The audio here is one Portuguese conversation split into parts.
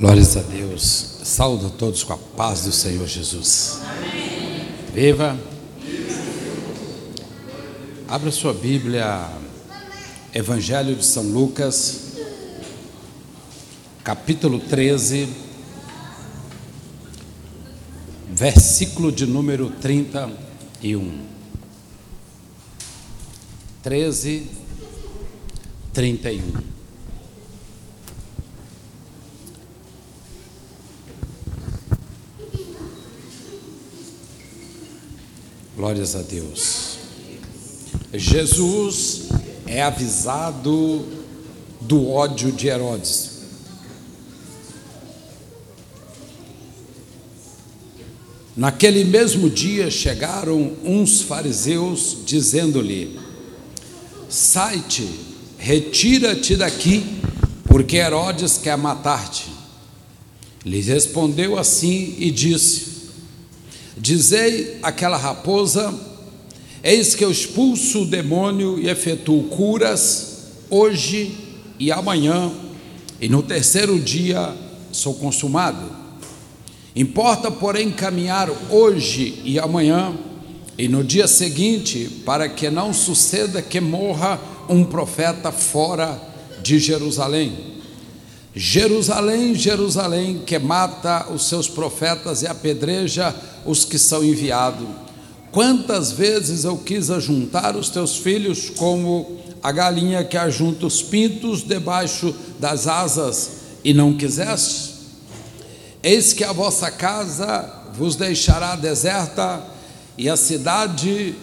Glórias a Deus. Saúdo a todos com a paz do Senhor Jesus. Amém. Viva. Abra sua Bíblia, Evangelho de São Lucas, capítulo 13, versículo de número 31. 13, 31. Glórias a Deus. Jesus é avisado do ódio de Herodes. Naquele mesmo dia chegaram uns fariseus dizendo-lhe: Sai-te, retira-te daqui, porque Herodes quer matar-te. Lhe respondeu assim e disse: Dizei àquela raposa: Eis que eu expulso o demônio e efetuo curas hoje e amanhã, e no terceiro dia sou consumado. Importa, porém, caminhar hoje e amanhã, e no dia seguinte, para que não suceda que morra um profeta fora de Jerusalém. Jerusalém, Jerusalém, que mata os seus profetas e apedreja os que são enviados. Quantas vezes eu quis ajuntar os teus filhos como a galinha que ajunta os pintos debaixo das asas e não quiseste? Eis que a vossa casa vos deixará deserta e a cidade,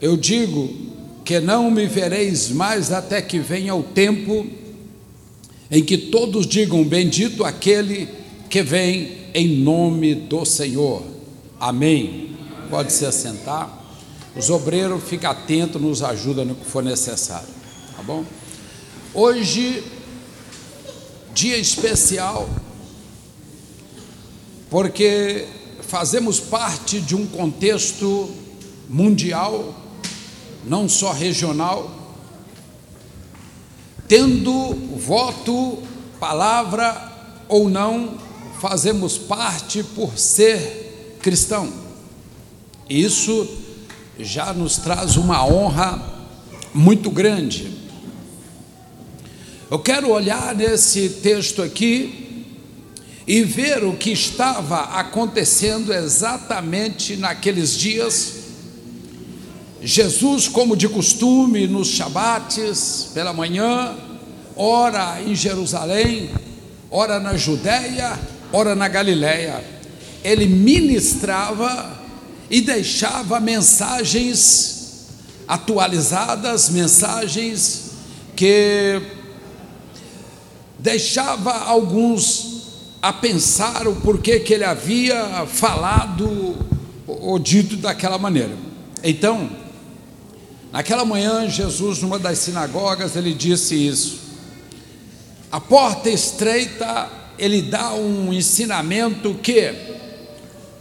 eu digo, que não me vereis mais até que venha o tempo em que todos digam: Bendito aquele que vem em nome do Senhor. Amém. Pode se assentar. Os obreiros ficam atentos, nos ajudam no que for necessário. Tá bom? Hoje, dia especial, porque fazemos parte de um contexto mundial, não só regional, tendo voto, palavra ou não, fazemos parte por ser cristão. Isso já nos traz uma honra muito grande. Eu quero olhar nesse texto aqui e ver o que estava acontecendo exatamente naqueles dias Jesus, como de costume, nos shabates, pela manhã, ora em Jerusalém, ora na Judéia, ora na Galiléia. Ele ministrava e deixava mensagens atualizadas, mensagens que deixava alguns a pensar o porquê que ele havia falado ou dito daquela maneira. Então, Naquela manhã, Jesus, numa das sinagogas, ele disse isso. A porta estreita, ele dá um ensinamento que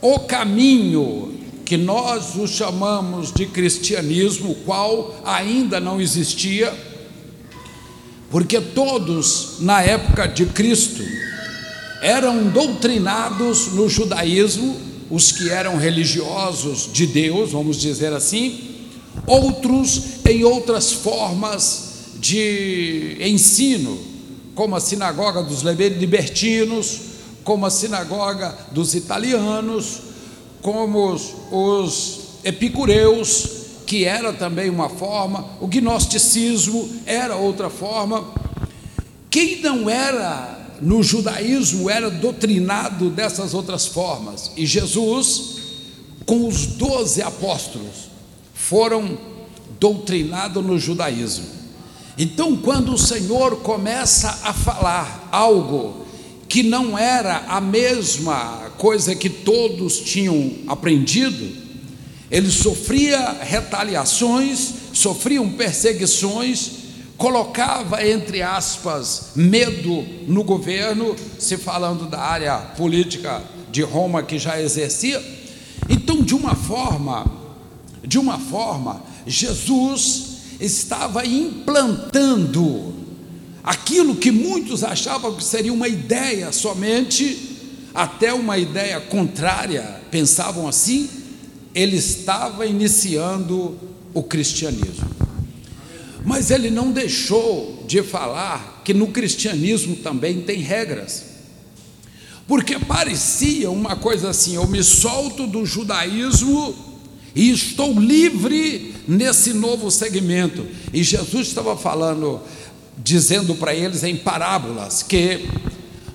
o caminho que nós o chamamos de cristianismo, qual ainda não existia, porque todos na época de Cristo eram doutrinados no judaísmo, os que eram religiosos de Deus, vamos dizer assim, outros em outras formas de ensino, como a sinagoga dos libertinos, como a sinagoga dos italianos, como os, os epicureus, que era também uma forma, o gnosticismo era outra forma. Quem não era no judaísmo era doutrinado dessas outras formas, e Jesus, com os doze apóstolos, foram doutrinados no judaísmo. Então, quando o Senhor começa a falar algo que não era a mesma coisa que todos tinham aprendido, ele sofria retaliações, sofriam perseguições, colocava, entre aspas, medo no governo, se falando da área política de Roma que já exercia. Então, de uma forma de uma forma, Jesus estava implantando aquilo que muitos achavam que seria uma ideia somente, até uma ideia contrária, pensavam assim, ele estava iniciando o cristianismo. Mas ele não deixou de falar que no cristianismo também tem regras. Porque parecia uma coisa assim: eu me solto do judaísmo e estou livre nesse novo segmento. E Jesus estava falando, dizendo para eles em parábolas, que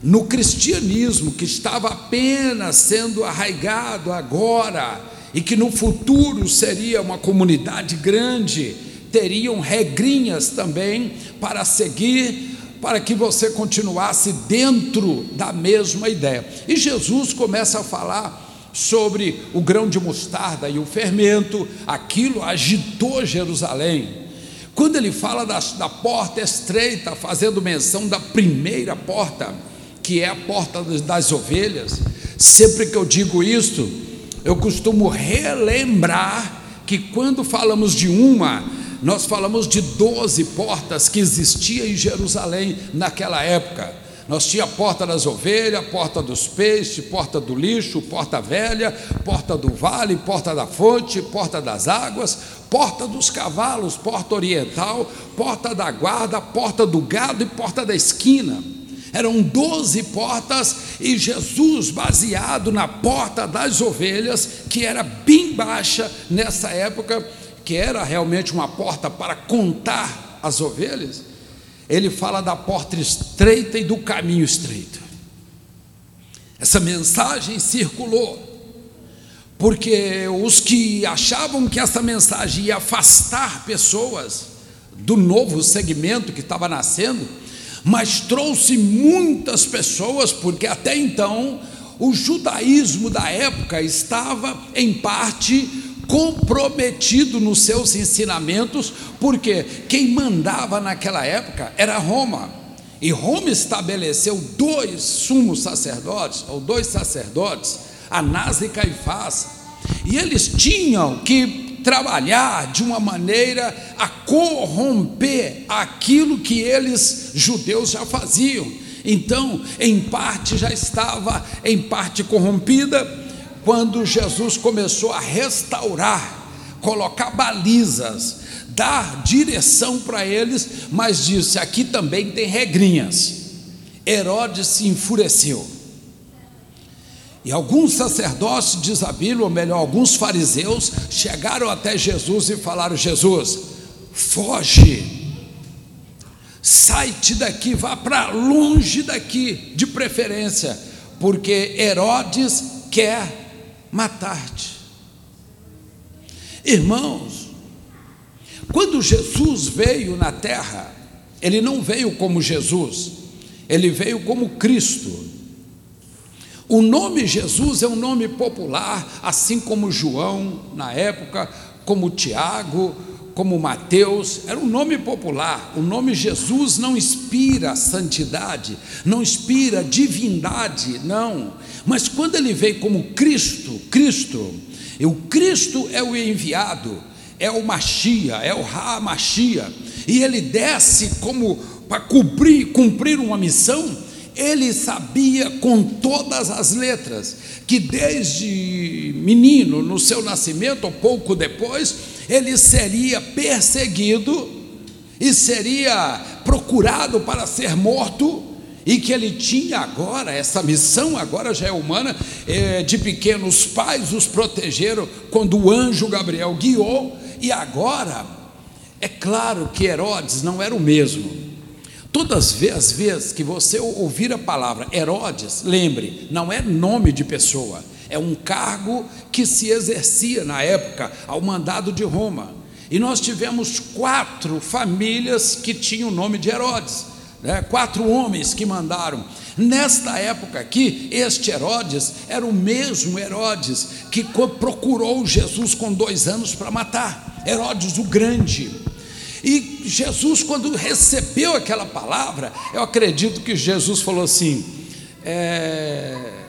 no cristianismo, que estava apenas sendo arraigado agora, e que no futuro seria uma comunidade grande, teriam regrinhas também para seguir, para que você continuasse dentro da mesma ideia. E Jesus começa a falar sobre o grão de mostarda e o fermento, aquilo agitou Jerusalém. Quando ele fala da, da porta estreita, fazendo menção da primeira porta, que é a porta das ovelhas, sempre que eu digo isso, eu costumo relembrar que quando falamos de uma, nós falamos de doze portas que existiam em Jerusalém naquela época. Nós tinha a porta das ovelhas, porta dos peixes, porta do lixo, porta velha, porta do vale, porta da fonte, porta das águas, porta dos cavalos, porta oriental, porta da guarda, porta do gado e porta da esquina. Eram doze portas e Jesus, baseado na porta das ovelhas, que era bem baixa nessa época, que era realmente uma porta para contar as ovelhas, ele fala da porta estreita e do caminho estreito. Essa mensagem circulou, porque os que achavam que essa mensagem ia afastar pessoas do novo segmento que estava nascendo, mas trouxe muitas pessoas, porque até então o judaísmo da época estava, em parte, comprometido nos seus ensinamentos, porque quem mandava naquela época era Roma. E Roma estabeleceu dois sumos sacerdotes, ou dois sacerdotes, Anás e Caifás. E eles tinham que trabalhar de uma maneira a corromper aquilo que eles, judeus, já faziam. Então, em parte já estava, em parte corrompida, quando Jesus começou a restaurar, colocar balizas, dar direção para eles, mas disse: aqui também tem regrinhas. Herodes se enfureceu. E alguns sacerdotes, diz a Bíblia, ou melhor, alguns fariseus, chegaram até Jesus e falaram: Jesus, foge, sai-te daqui, vá para longe daqui, de preferência, porque Herodes quer matar-te. Irmãos, quando Jesus veio na terra, ele não veio como Jesus, ele veio como Cristo. O nome Jesus é um nome popular, assim como João na época, como Tiago, como Mateus, era um nome popular. O nome Jesus não inspira santidade, não inspira divindade, não. Mas quando ele veio como Cristo, Cristo, e o Cristo é o enviado, é o Machia, é o Ramachia, e ele desce como para cumprir, cumprir uma missão, ele sabia com todas as letras que desde menino, no seu nascimento, ou pouco depois, ele seria perseguido e seria procurado para ser morto, e que ele tinha agora, essa missão agora já é humana, é, de pequenos pais os protegeram quando o anjo Gabriel guiou, e agora, é claro que Herodes não era o mesmo. Todas as vezes que você ouvir a palavra Herodes, lembre, não é nome de pessoa, é um cargo que se exercia na época ao mandado de Roma. E nós tivemos quatro famílias que tinham o nome de Herodes, né? quatro homens que mandaram. Nesta época aqui, este Herodes era o mesmo Herodes que procurou Jesus com dois anos para matar Herodes o Grande. E Jesus, quando recebeu aquela palavra, eu acredito que Jesus falou assim: é,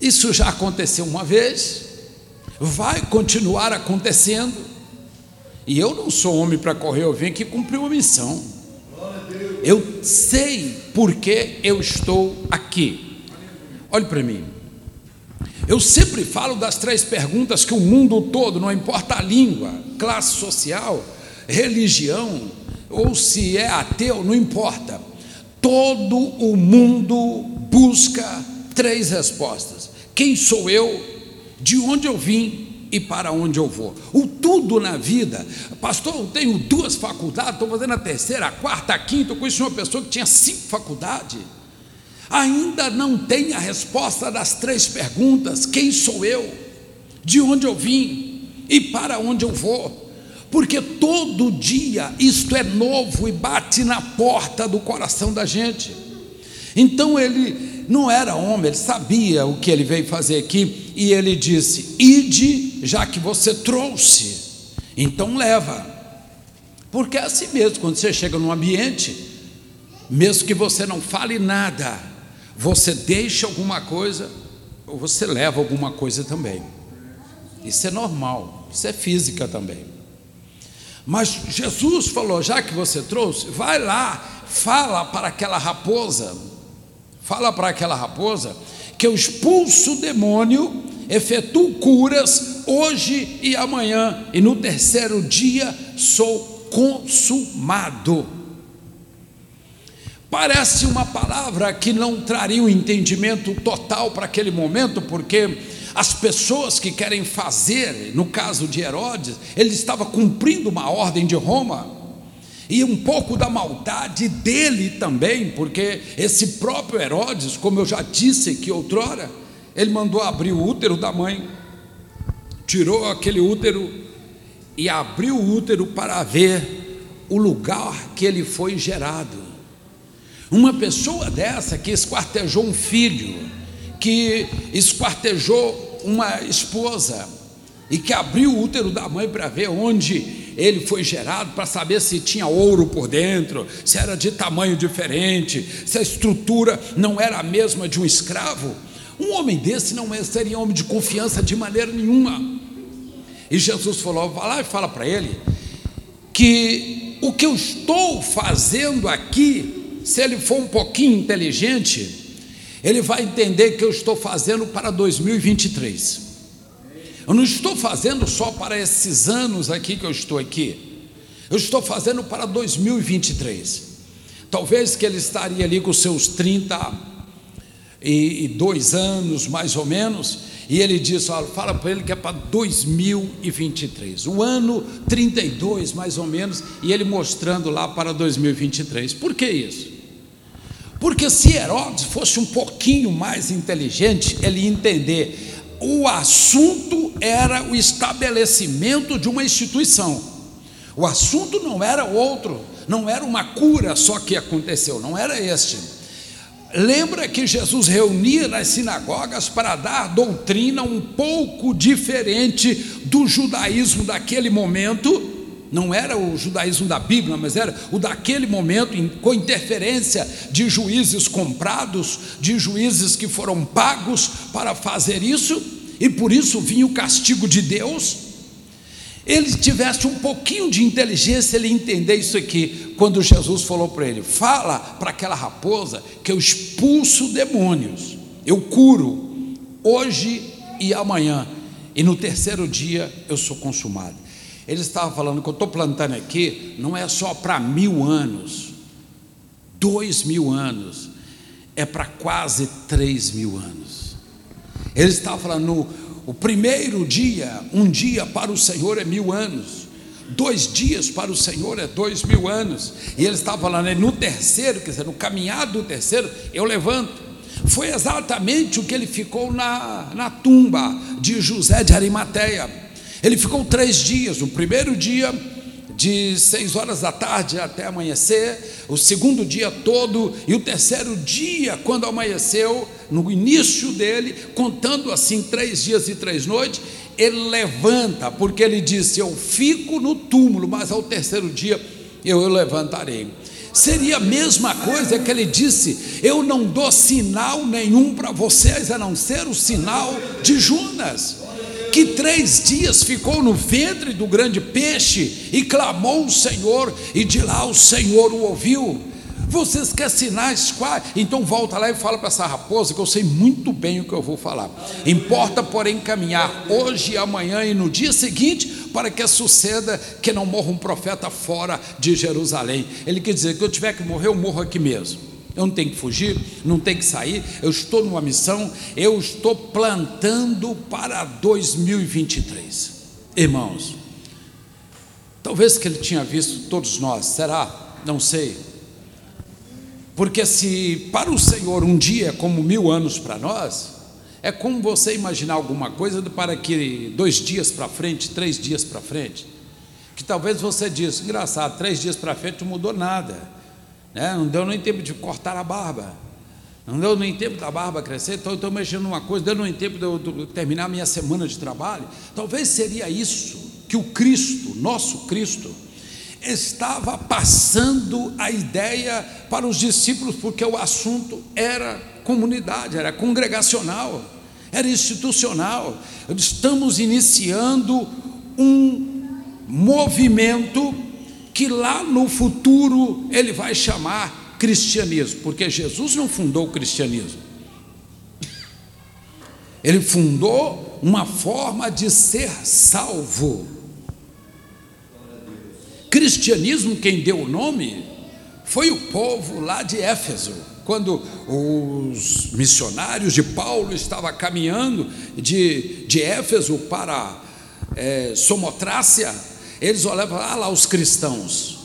isso já aconteceu uma vez, vai continuar acontecendo. E eu não sou homem para correr, eu vim aqui cumprir uma missão. eu sei porque eu estou aqui. Olhe para mim. Eu sempre falo das três perguntas que o mundo todo, não importa a língua, classe social, religião, ou se é ateu, não importa. Todo o mundo busca três respostas: quem sou eu, de onde eu vim e para onde eu vou. O tudo na vida, pastor, eu tenho duas faculdades, estou fazendo a terceira, a quarta, a quinta. Eu conheci uma pessoa que tinha cinco faculdades, ainda não tem a resposta das três perguntas: quem sou eu, de onde eu vim e para onde eu vou porque todo dia isto é novo e bate na porta do coração da gente. Então ele não era homem, ele sabia o que ele veio fazer aqui, e ele disse: Ide, já que você trouxe, então leva. Porque é assim mesmo, quando você chega num ambiente, mesmo que você não fale nada, você deixa alguma coisa, ou você leva alguma coisa também. Isso é normal, isso é física também. Mas Jesus falou: já que você trouxe, vai lá, fala para aquela raposa, fala para aquela raposa que eu expulso o demônio, efetuo curas hoje e amanhã, e no terceiro dia sou consumado. Parece uma palavra que não traria um entendimento total para aquele momento, porque as pessoas que querem fazer, no caso de Herodes, ele estava cumprindo uma ordem de Roma, e um pouco da maldade dele também, porque esse próprio Herodes, como eu já disse que outrora, ele mandou abrir o útero da mãe, tirou aquele útero e abriu o útero para ver o lugar que ele foi gerado. Uma pessoa dessa que esquartejou um filho, que esquartejou uma esposa e que abriu o útero da mãe para ver onde ele foi gerado, para saber se tinha ouro por dentro, se era de tamanho diferente, se a estrutura não era a mesma de um escravo. Um homem desse não seria homem de confiança de maneira nenhuma. E Jesus falou: vai lá e fala para ele que o que eu estou fazendo aqui, se ele for um pouquinho inteligente, ele vai entender que eu estou fazendo para 2023. Eu não estou fazendo só para esses anos aqui que eu estou aqui. Eu estou fazendo para 2023. Talvez que ele estaria ali com seus 32 anos, mais ou menos, e ele disse: olha, fala para ele que é para 2023, o ano 32, mais ou menos, e ele mostrando lá para 2023. Por que isso? Porque se Herodes fosse um pouquinho mais inteligente, ele ia entender. O assunto era o estabelecimento de uma instituição. O assunto não era outro, não era uma cura só que aconteceu, não era este. Lembra que Jesus reunia nas sinagogas para dar doutrina um pouco diferente do judaísmo daquele momento? Não era o judaísmo da Bíblia, mas era o daquele momento, com interferência de juízes comprados, de juízes que foram pagos para fazer isso, e por isso vinha o castigo de Deus. Ele tivesse um pouquinho de inteligência, ele entender isso aqui, quando Jesus falou para ele: fala para aquela raposa que eu expulso demônios, eu curo, hoje e amanhã, e no terceiro dia eu sou consumado. Ele estava falando que eu estou plantando aqui, não é só para mil anos, dois mil anos, é para quase três mil anos. Ele estava falando, o primeiro dia, um dia para o Senhor é mil anos, dois dias para o Senhor é dois mil anos, e ele estava falando, no terceiro, quer dizer, no caminhar do terceiro, eu levanto. Foi exatamente o que ele ficou na, na tumba de José de Arimateia ele ficou três dias, o primeiro dia de seis horas da tarde até amanhecer, o segundo dia todo e o terceiro dia, quando amanheceu, no início dele, contando assim três dias e três noites, ele levanta, porque ele disse: Eu fico no túmulo, mas ao terceiro dia eu, levantarei. Seria a mesma coisa que ele disse: Eu não dou sinal nenhum para vocês a não ser o sinal de Junas que três dias ficou no ventre do grande peixe e clamou o Senhor, e de lá o Senhor o ouviu. Vocês querem sinais quais? Então volta lá e fala para essa raposa que eu sei muito bem o que eu vou falar. Importa, porém, caminhar hoje, amanhã e no dia seguinte, para que suceda que não morra um profeta fora de Jerusalém. Ele quer dizer que eu tiver que morrer, eu morro aqui mesmo. Eu não tenho que fugir, não tenho que sair, eu estou numa missão, eu estou plantando para 2023. Irmãos, talvez que ele tinha visto todos nós, será? Não sei. Porque se para o Senhor um dia é como mil anos para nós, é como você imaginar alguma coisa para que dois dias para frente, três dias para frente, que talvez você diz, engraçado, três dias para frente não mudou nada, né? não deu nem tempo de cortar a barba, não deu nem tempo da barba crescer, então estou mexendo numa coisa, deu nem tempo de eu terminar a minha semana de trabalho. Talvez seria isso que o Cristo, nosso Cristo, estava passando a ideia para os discípulos, porque o assunto era comunidade, era congregacional, era institucional. Estamos iniciando um movimento que lá no futuro ele vai chamar cristianismo, porque Jesus não fundou o cristianismo. Ele fundou uma forma de ser salvo cristianismo, quem deu o nome, foi o povo lá de Éfeso, quando os missionários de Paulo estavam caminhando de, de Éfeso para é, Somotrácia, eles olhavam ah, lá os cristãos.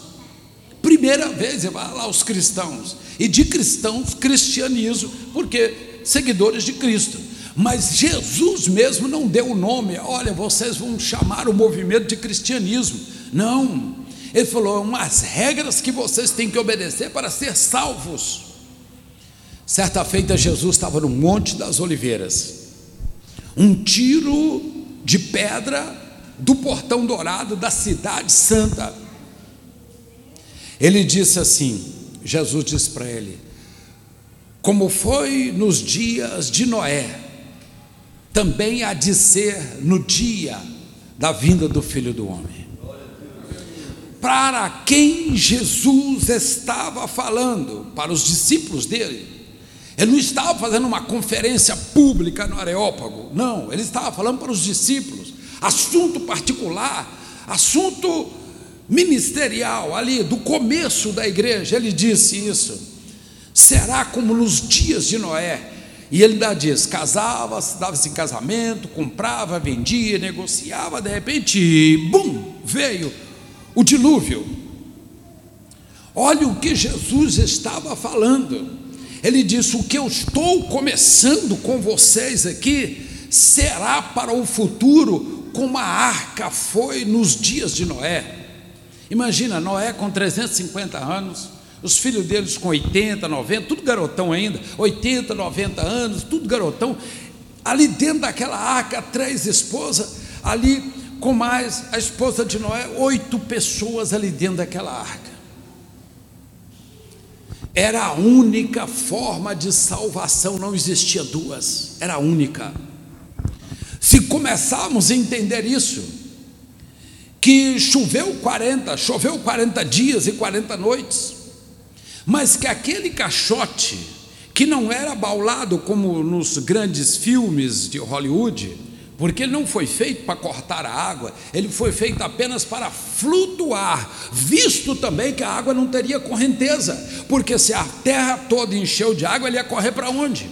Primeira vez, ah, lá os cristãos. E de cristãos, cristianismo, porque seguidores de Cristo. Mas Jesus mesmo não deu o nome, olha, vocês vão chamar o movimento de cristianismo. Não, ele falou: umas regras que vocês têm que obedecer para ser salvos. Certa feita, Jesus estava no Monte das Oliveiras. Um tiro de pedra do portão dourado da cidade santa. Ele disse assim: Jesus disse para ele: Como foi nos dias de Noé, também há de ser no dia da vinda do filho do homem para quem Jesus estava falando, para os discípulos dele. Ele não estava fazendo uma conferência pública no Areópago, não, ele estava falando para os discípulos, assunto particular, assunto ministerial ali, do começo da igreja, ele disse isso. Será como nos dias de Noé, e ele ainda diz: casava, dava-se em casamento, comprava, vendia, negociava, de repente, bum, veio o dilúvio. Olha o que Jesus estava falando. Ele disse: O que eu estou começando com vocês aqui será para o futuro como a arca foi nos dias de Noé. Imagina, Noé com 350 anos, os filhos deles com 80, 90, tudo garotão ainda, 80, 90 anos, tudo garotão. Ali dentro daquela arca, três esposas, ali com mais a esposa de Noé, oito pessoas ali dentro daquela arca. Era a única forma de salvação, não existia duas, era a única. Se começarmos a entender isso, que choveu 40, choveu 40 dias e 40 noites, mas que aquele caixote, que não era baulado como nos grandes filmes de Hollywood, porque ele não foi feito para cortar a água, ele foi feito apenas para flutuar, visto também que a água não teria correnteza, porque se a terra toda encheu de água, ele ia correr para onde?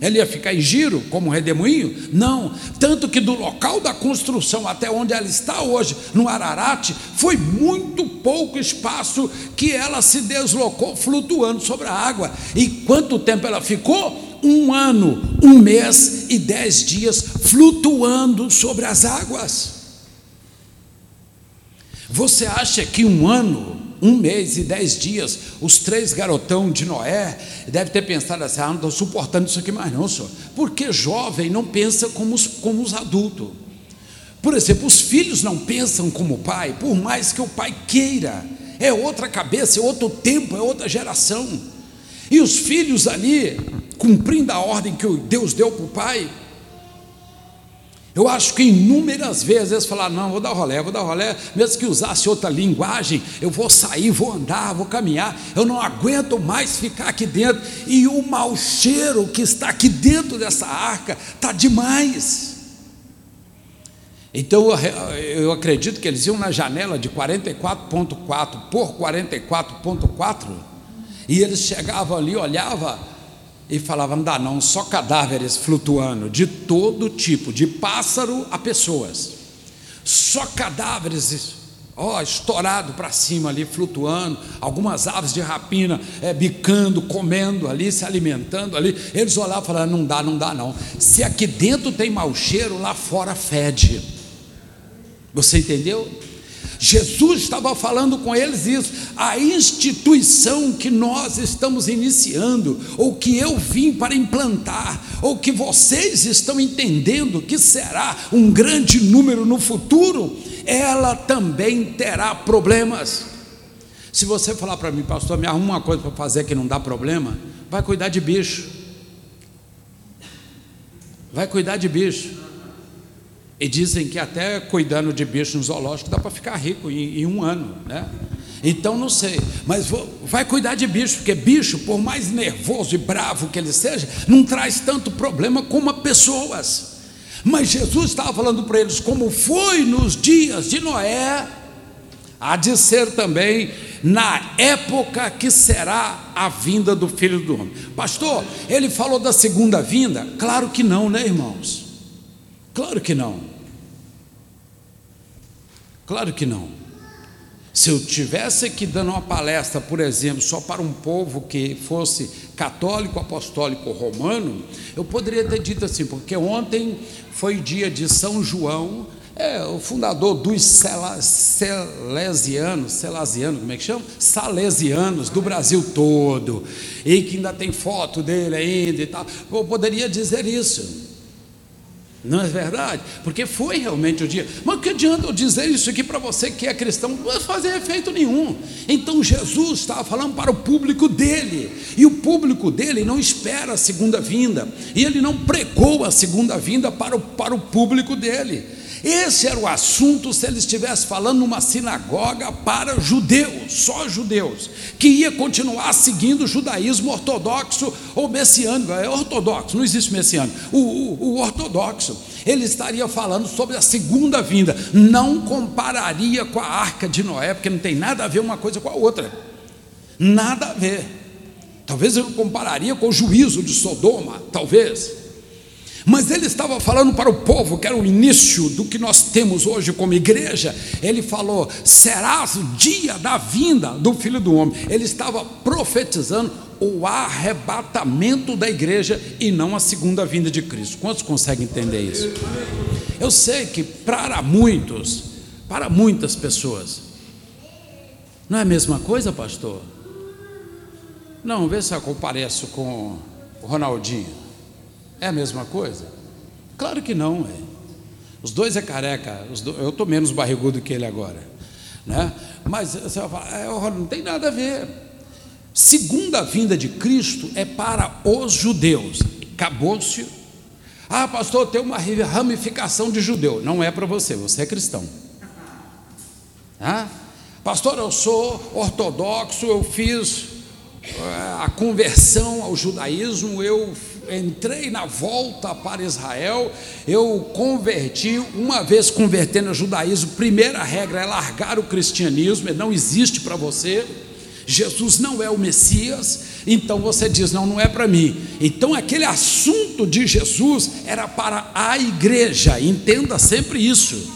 Ele ia ficar em giro, como um redemoinho? Não, tanto que do local da construção até onde ela está hoje, no Ararate, foi muito pouco espaço que ela se deslocou flutuando sobre a água. E quanto tempo ela ficou? um ano, um mês e dez dias flutuando sobre as águas. Você acha que um ano, um mês e dez dias, os três garotão de Noé deve ter pensado assim: ah, não estou suportando isso aqui mais, não, senhor. Porque jovem não pensa como os, como os adultos. Por exemplo, os filhos não pensam como o pai, por mais que o pai queira. É outra cabeça, é outro tempo, é outra geração. E os filhos ali, cumprindo a ordem que Deus deu para o pai, Eu acho que inúmeras vezes eles falaram: não, vou dar rolé, vou dar rolé, mesmo que usasse outra linguagem, eu vou sair, vou andar, vou caminhar, eu não aguento mais ficar aqui dentro. E o mau cheiro que está aqui dentro dessa arca está demais. Então eu acredito que eles iam na janela de 44,4 por 44,4 e eles chegavam ali, olhavam e falava: não dá não, só cadáveres flutuando, de todo tipo, de pássaro a pessoas, só cadáveres, ó, estourado para cima ali, flutuando, algumas aves de rapina é, bicando, comendo ali, se alimentando ali. Eles olhavam e falavam: não dá, não dá não. Se aqui dentro tem mau cheiro, lá fora fede. Você entendeu? Jesus estava falando com eles isso. A instituição que nós estamos iniciando, ou que eu vim para implantar, ou que vocês estão entendendo que será um grande número no futuro, ela também terá problemas. Se você falar para mim, pastor, me arruma uma coisa para fazer que não dá problema, vai cuidar de bicho. Vai cuidar de bicho. E dizem que até cuidando de bicho no zoológico dá para ficar rico em, em, um ano, né? Então não sei, mas vou, vai cuidar de bicho, porque bicho, por mais nervoso e bravo que ele seja, não traz tanto problema como pessoas. Mas Jesus estava falando para eles, como foi nos dias de Noé, há de ser também na época que será a vinda do Filho do Homem. Pastor, ele falou da segunda vinda? Claro que não, né, irmãos? Claro que não. Claro que não. Se eu tivesse aqui dando uma palestra, por exemplo, só para um povo que fosse católico, apostólico romano, eu poderia ter dito assim, porque ontem foi dia de São João, é, o fundador dos Salesianos, Salesianos, como é que chama? Salesianos do Brasil todo, e que ainda tem foto dele ainda e tal. Eu poderia dizer isso. Não é verdade? Porque foi realmente o dia. Mas que adianta eu dizer isso aqui para você que é cristão? Não vai fazer efeito nenhum. Então Jesus estava falando para o público dele. E o público dele não espera a segunda vinda. E ele não pregou a segunda vinda para o, para o público dele. Esse era o assunto se ele estivesse falando numa sinagoga para judeus, só judeus, que ia continuar seguindo o judaísmo ortodoxo ou messiânico, é ortodoxo, não existe messiânico, o, o, o ortodoxo. Ele estaria falando sobre a segunda vinda, não compararia com a arca de Noé, porque não tem nada a ver uma coisa com a outra, nada a ver. Talvez ele compararia com o juízo de Sodoma, talvez. Mas ele estava falando para o povo, que era o início do que nós temos hoje como igreja. Ele falou: será o dia da vinda do Filho do Homem. Ele estava profetizando o arrebatamento da igreja e não a segunda vinda de Cristo. Quantos conseguem entender isso? Eu sei que para muitos, para muitas pessoas, não é a mesma coisa, pastor? Não, vê se eu compareço com o Ronaldinho. É a mesma coisa? Claro que não, é. Os dois é careca, dois, eu estou menos barrigudo que ele agora. Né? Mas você vai falar, é, não tem nada a ver. Segunda vinda de Cristo é para os judeus. Acabou-se. Ah, pastor, tem uma ramificação de judeu. Não é para você, você é cristão. Ah? Pastor, eu sou ortodoxo, eu fiz eh, a conversão ao judaísmo, eu entrei na volta para Israel, eu converti, uma vez convertendo ao judaísmo, primeira regra é largar o cristianismo, ele não existe para você. Jesus não é o Messias, então você diz: não, não é para mim. Então aquele assunto de Jesus era para a igreja, entenda sempre isso.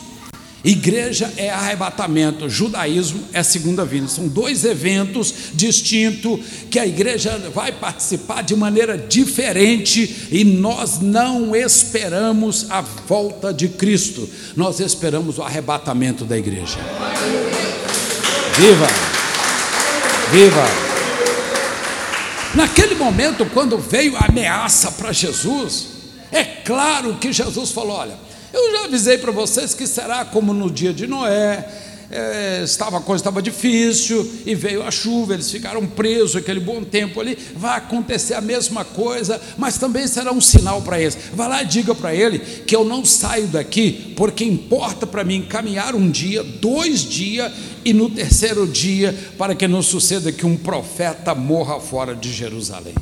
Igreja é arrebatamento, judaísmo é segunda vinda. São dois eventos distintos que a igreja vai participar de maneira diferente e nós não esperamos a volta de Cristo, nós esperamos o arrebatamento da igreja. Viva! Viva! Naquele momento, quando veio a ameaça para Jesus, é claro que Jesus falou: olha eu já avisei para vocês que será como no dia de Noé, é, estava, a coisa estava difícil e veio a chuva, eles ficaram presos aquele bom tempo ali. Vai acontecer a mesma coisa, mas também será um sinal para eles. Vai lá e diga para ele que eu não saio daqui, porque importa para mim caminhar um dia, dois dias e no terceiro dia, para que não suceda que um profeta morra fora de Jerusalém.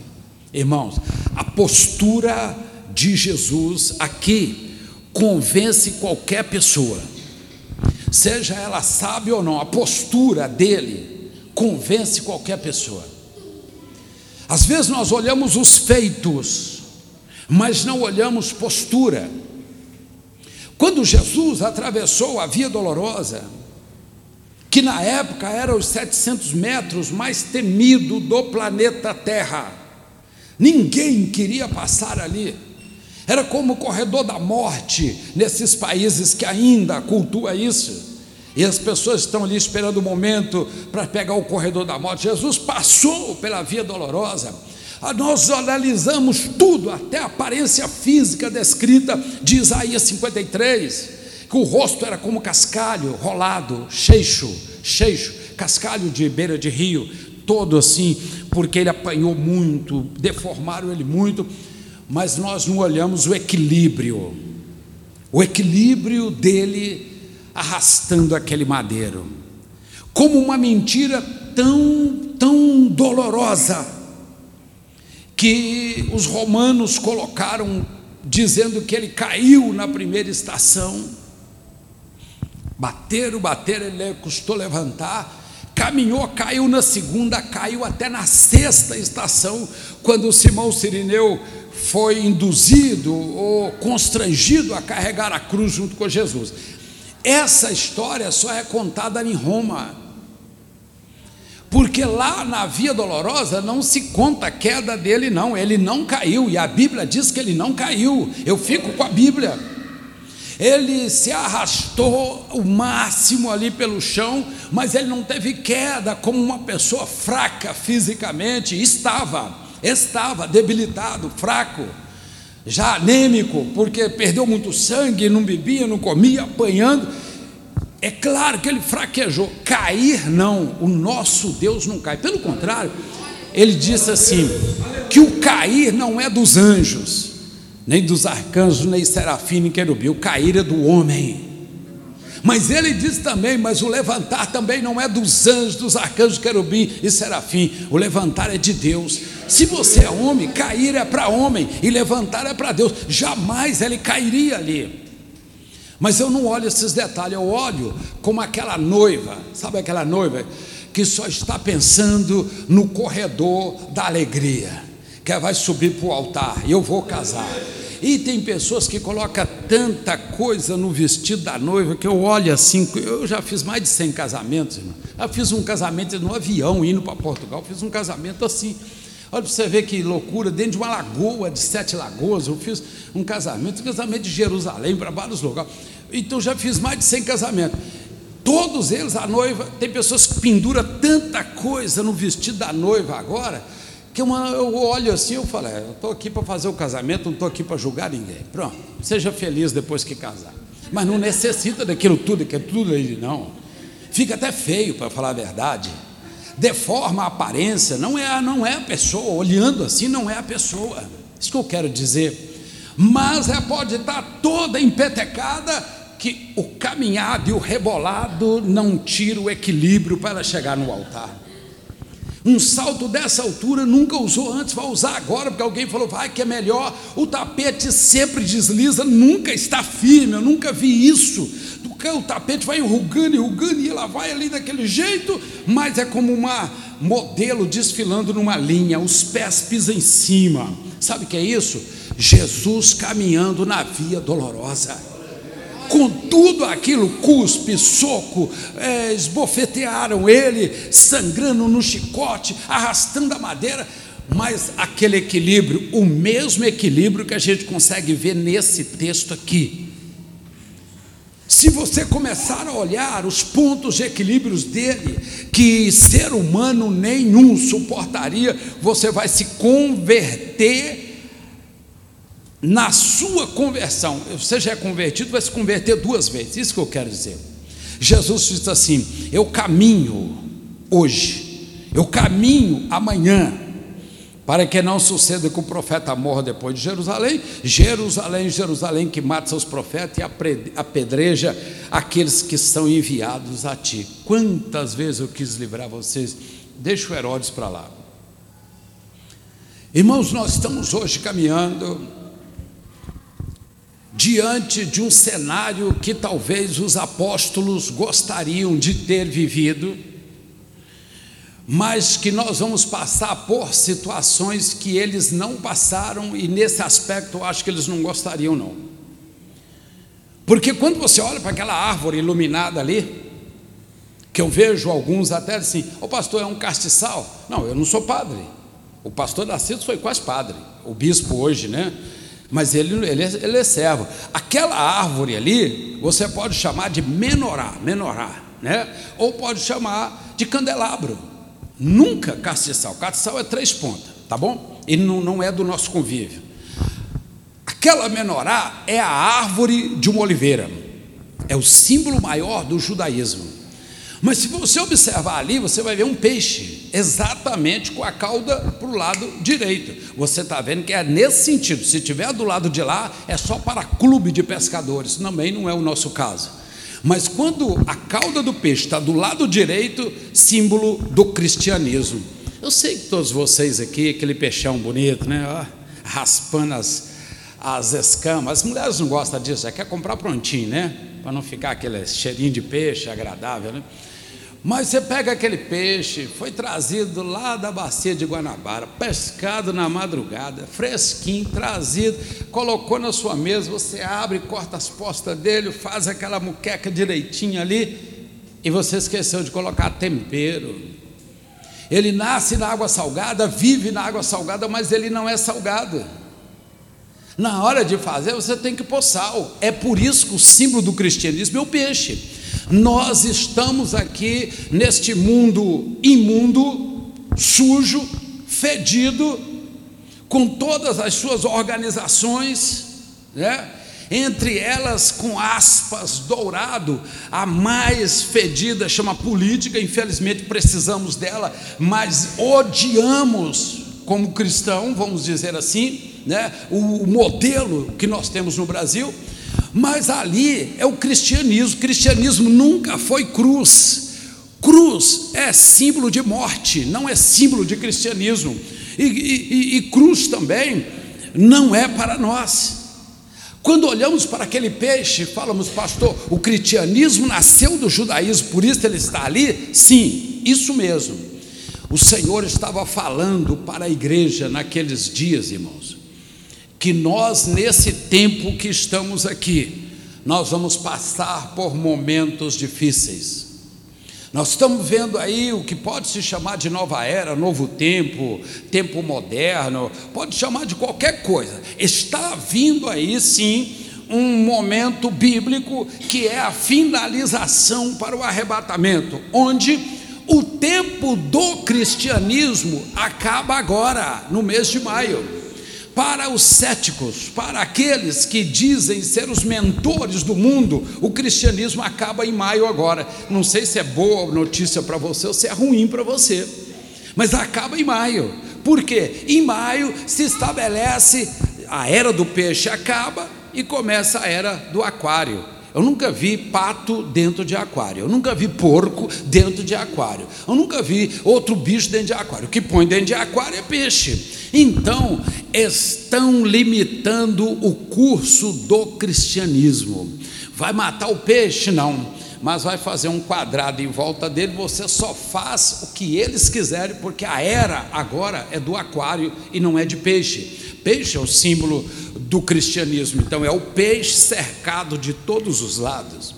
Irmãos, a postura de Jesus aqui convence qualquer pessoa seja ela sábia ou não, a postura dele convence qualquer pessoa. Às vezes nós olhamos os feitos, mas não olhamos postura. Quando Jesus atravessou a Via Dolorosa, que na época era os 700 metros mais temido do planeta Terra, ninguém queria passar ali. Era como o corredor da morte nesses países que ainda cultua isso. E as pessoas estão ali esperando o momento para pegar o corredor da morte. Jesus passou pela via dolorosa. Ah, nós analisamos tudo, até a aparência física descrita de Isaías 53, que o rosto era como cascalho, rolado, cheixo, cheixo, cascalho de beira de rio, todo assim, porque ele apanhou muito, deformaram ele muito mas nós não olhamos o equilíbrio, o equilíbrio dele arrastando aquele madeiro, como uma mentira tão, tão dolorosa, que os romanos colocaram, dizendo que ele caiu na primeira estação, bateram, bateram, ele custou levantar, caminhou, caiu na segunda, caiu até na sexta estação, quando Simão Sirineu foi induzido ou constrangido a carregar a cruz junto com Jesus. Essa história só é contada em Roma. Porque lá na Via Dolorosa não se conta a queda dele, não. Ele não caiu, e a Bíblia diz que ele não caiu. Eu fico com a Bíblia. Ele se arrastou o máximo ali pelo chão, mas ele não teve queda como uma pessoa fraca fisicamente. Estava estava debilitado, fraco, já anêmico, porque perdeu muito sangue, não bebia, não comia, apanhando. É claro que ele fraquejou. Cair, não, o nosso Deus não cai. Pelo contrário, ele disse assim: que o cair não é dos anjos, nem dos arcanjos, nem serafim, nem querubim. O cair é do homem. Mas ele diz também: mas o levantar também não é dos anjos, dos arcanjos, querubim e serafim. O levantar é de Deus. Se você é homem, cair é para homem e levantar é para Deus. Jamais ele cairia ali. Mas eu não olho esses detalhes, eu olho como aquela noiva, sabe aquela noiva que só está pensando no corredor da alegria, que vai subir para o altar, eu vou casar. E tem pessoas que colocam tanta coisa no vestido da noiva que eu olho assim. Eu já fiz mais de 100 casamentos, irmão. Eu fiz um casamento no avião indo para Portugal, fiz um casamento assim. Olha para você ver que loucura, dentro de uma lagoa de sete lagoas, eu fiz um casamento, um casamento de Jerusalém para vários lugares. Então já fiz mais de 100 casamentos. Todos eles, a noiva, tem pessoas que penduram tanta coisa no vestido da noiva agora, que uma, eu olho assim eu falo, é, eu estou aqui para fazer o casamento, não estou aqui para julgar ninguém. Pronto, seja feliz depois que casar. Mas não necessita daquilo tudo, que é tudo aí, não. Fica até feio, para falar a verdade. Deforma a aparência, não é, não é a pessoa, olhando assim, não é a pessoa. Isso que eu quero dizer. Mas é, pode estar toda empetecada, que o caminhado e o rebolado não tira o equilíbrio para chegar no altar. Um salto dessa altura nunca usou antes, vai usar agora, porque alguém falou, vai que é melhor. O tapete sempre desliza, nunca está firme, eu nunca vi isso. O tapete vai enrugando, enrugando, e ela vai ali daquele jeito, mas é como uma modelo desfilando numa linha, os pés pisam em cima. Sabe o que é isso? Jesus caminhando na via dolorosa com tudo aquilo, cuspe, soco, é, esbofetearam ele, sangrando no chicote, arrastando a madeira, mas aquele equilíbrio, o mesmo equilíbrio que a gente consegue ver nesse texto aqui. Se você começar a olhar os pontos de equilíbrios dele, que ser humano nenhum suportaria, você vai se converter na sua conversão, você já é convertido, vai se converter duas vezes, isso que eu quero dizer. Jesus disse assim: Eu caminho hoje, eu caminho amanhã, para que não suceda que o profeta morra depois de Jerusalém, Jerusalém, Jerusalém, que mata seus profetas e apedreja aqueles que são enviados a ti. Quantas vezes eu quis livrar vocês? Deixa o Herodes para lá. Irmãos, nós estamos hoje caminhando diante de um cenário que talvez os apóstolos gostariam de ter vivido, mas que nós vamos passar por situações que eles não passaram e nesse aspecto eu acho que eles não gostariam não. Porque quando você olha para aquela árvore iluminada ali, que eu vejo alguns até assim, o oh, pastor é um castiçal. Não, eu não sou padre. O pastor Narciso foi quase padre, o bispo hoje, né? Mas ele, ele, ele é servo. Aquela árvore ali, você pode chamar de menorá, menorá, né? Ou pode chamar de candelabro. Nunca castiçal. Castiçal é três pontas, tá bom? E não, não é do nosso convívio. Aquela menorá é a árvore de uma oliveira. É o símbolo maior do judaísmo. Mas se você observar ali, você vai ver um peixe, exatamente com a cauda para o lado direito. Você está vendo que é nesse sentido. Se tiver do lado de lá, é só para clube de pescadores. Também não é o nosso caso. Mas quando a cauda do peixe está do lado direito, símbolo do cristianismo. Eu sei que todos vocês aqui, aquele peixão bonito, né? Ah, raspando as, as escamas. As mulheres não gostam disso, é quer comprar prontinho, né? Para não ficar aquele cheirinho de peixe agradável, né? Mas você pega aquele peixe, foi trazido lá da bacia de Guanabara, pescado na madrugada, fresquinho, trazido, colocou na sua mesa, você abre, corta as postas dele, faz aquela muqueca direitinho ali, e você esqueceu de colocar tempero. Ele nasce na água salgada, vive na água salgada, mas ele não é salgado. Na hora de fazer, você tem que pôr sal. É por isso que o símbolo do cristianismo é o peixe. Nós estamos aqui neste mundo imundo, sujo, fedido, com todas as suas organizações, né? entre elas com aspas dourado, a mais fedida chama política, infelizmente precisamos dela, mas odiamos como cristão, vamos dizer assim, né, o modelo que nós temos no Brasil, mas ali é o cristianismo. O cristianismo nunca foi cruz. Cruz é símbolo de morte, não é símbolo de cristianismo. E, e, e cruz também não é para nós. Quando olhamos para aquele peixe, falamos, pastor, o cristianismo nasceu do judaísmo, por isso ele está ali? Sim, isso mesmo. O Senhor estava falando para a igreja naqueles dias, irmãos que nós, nesse tempo que estamos aqui, nós vamos passar por momentos difíceis. Nós estamos vendo aí o que pode se chamar de nova era, novo tempo, tempo moderno, pode chamar de qualquer coisa. Está vindo aí sim um momento bíblico que é a finalização para o arrebatamento, onde o tempo do cristianismo acaba agora, no mês de maio. Para os céticos, para aqueles que dizem ser os mentores do mundo, o cristianismo acaba em maio agora. Não sei se é boa notícia para você ou se é ruim para você, mas acaba em maio. Por quê? Em maio se estabelece a era do peixe acaba e começa a era do aquário. Eu nunca vi pato dentro de aquário, eu nunca vi porco dentro de aquário, eu nunca vi outro bicho dentro de aquário. O que põe dentro de aquário é peixe. Então, estão limitando o curso do cristianismo. Vai matar o peixe? Não, mas vai fazer um quadrado em volta dele. Você só faz o que eles quiserem, porque a era agora é do aquário e não é de peixe. Peixe é o símbolo do cristianismo, então é o peixe cercado de todos os lados.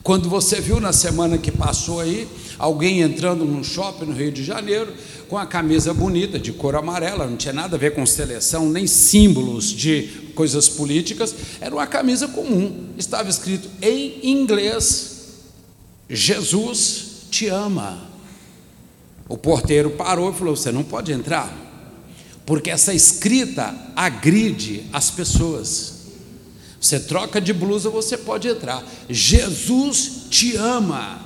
Quando você viu na semana que passou aí, alguém entrando num shopping no Rio de Janeiro, com a camisa bonita, de cor amarela, não tinha nada a ver com seleção, nem símbolos de coisas políticas, era uma camisa comum. Estava escrito em inglês: Jesus te ama. O porteiro parou e falou: Você não pode entrar, porque essa escrita agride as pessoas. Você troca de blusa, você pode entrar. Jesus te ama.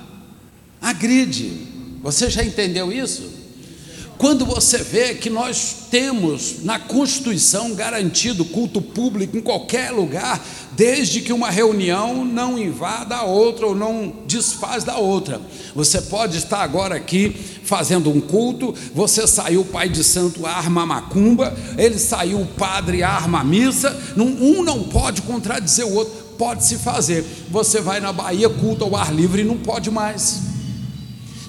Agride. Você já entendeu isso? Quando você vê que nós temos na Constituição garantido culto público em qualquer lugar, desde que uma reunião não invada a outra ou não desfaz da outra. Você pode estar agora aqui fazendo um culto, você saiu o pai de santo arma macumba, ele saiu o padre arma missa, um não pode contradizer o outro, pode se fazer. Você vai na Bahia, culto ao ar livre e não pode mais.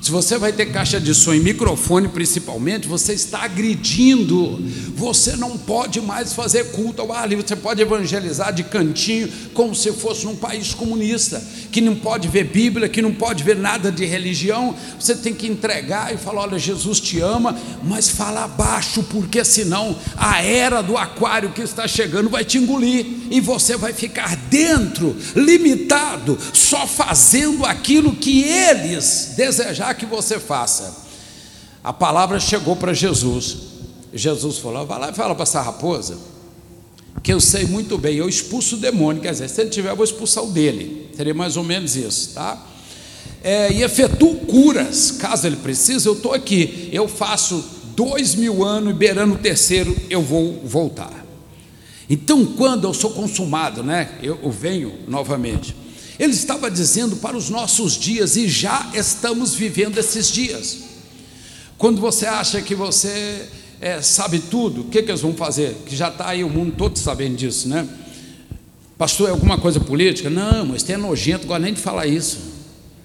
Se você vai ter caixa de som e microfone principalmente, você está agredindo. Você não pode mais fazer culto ao ar livre. Você pode evangelizar de cantinho, como se fosse num país comunista, que não pode ver Bíblia, que não pode ver nada de religião. Você tem que entregar e falar: olha, Jesus te ama, mas fala baixo, porque senão a era do aquário que está chegando vai te engolir e você vai ficar dentro, limitado, só fazendo aquilo que eles desejaram que você faça. A palavra chegou para Jesus. Jesus falou: vai lá e fala para essa raposa, que eu sei muito bem, eu expulso o demônio. Quer dizer, se ele tiver, eu vou expulsar o dele. Seria mais ou menos isso, tá? É, e efetuo curas, caso ele precise, eu estou aqui. Eu faço dois mil anos, beirando o terceiro, eu vou voltar. Então, quando eu sou consumado, né? Eu, eu venho novamente. Ele estava dizendo para os nossos dias, e já estamos vivendo esses dias. Quando você acha que você é, sabe tudo, o que, que eles vão fazer? Que já está aí o mundo todo sabendo disso, né? Pastor, é alguma coisa política? Não, mas tem é nojento, agora nem de falar isso.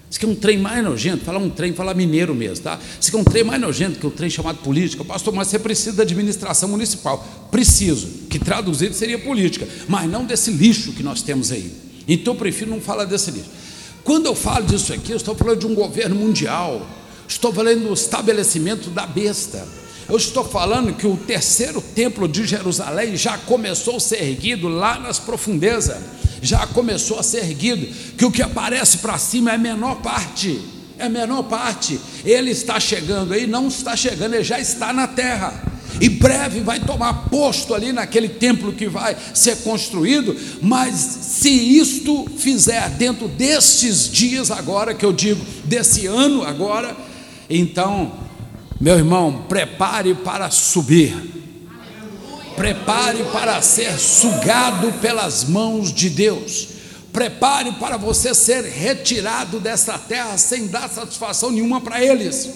Isso aqui é um trem mais nojento, falar um trem, falar mineiro mesmo, tá? Isso aqui é um trem mais nojento que o um trem chamado política. Pastor, mas você precisa da administração municipal. Preciso, que traduzido seria política, mas não desse lixo que nós temos aí. Então eu prefiro não falar desse livro. Quando eu falo disso aqui, eu estou falando de um governo mundial, estou falando do estabelecimento da besta. Eu estou falando que o terceiro templo de Jerusalém já começou a ser erguido lá nas profundezas, já começou a ser erguido, que o que aparece para cima é a menor parte, é a menor parte. Ele está chegando aí, não está chegando, ele já está na terra e breve vai tomar posto ali naquele templo que vai ser construído, mas se isto fizer dentro destes dias agora, que eu digo, desse ano agora, então, meu irmão, prepare para subir, prepare para ser sugado pelas mãos de Deus, prepare para você ser retirado dessa terra sem dar satisfação nenhuma para eles.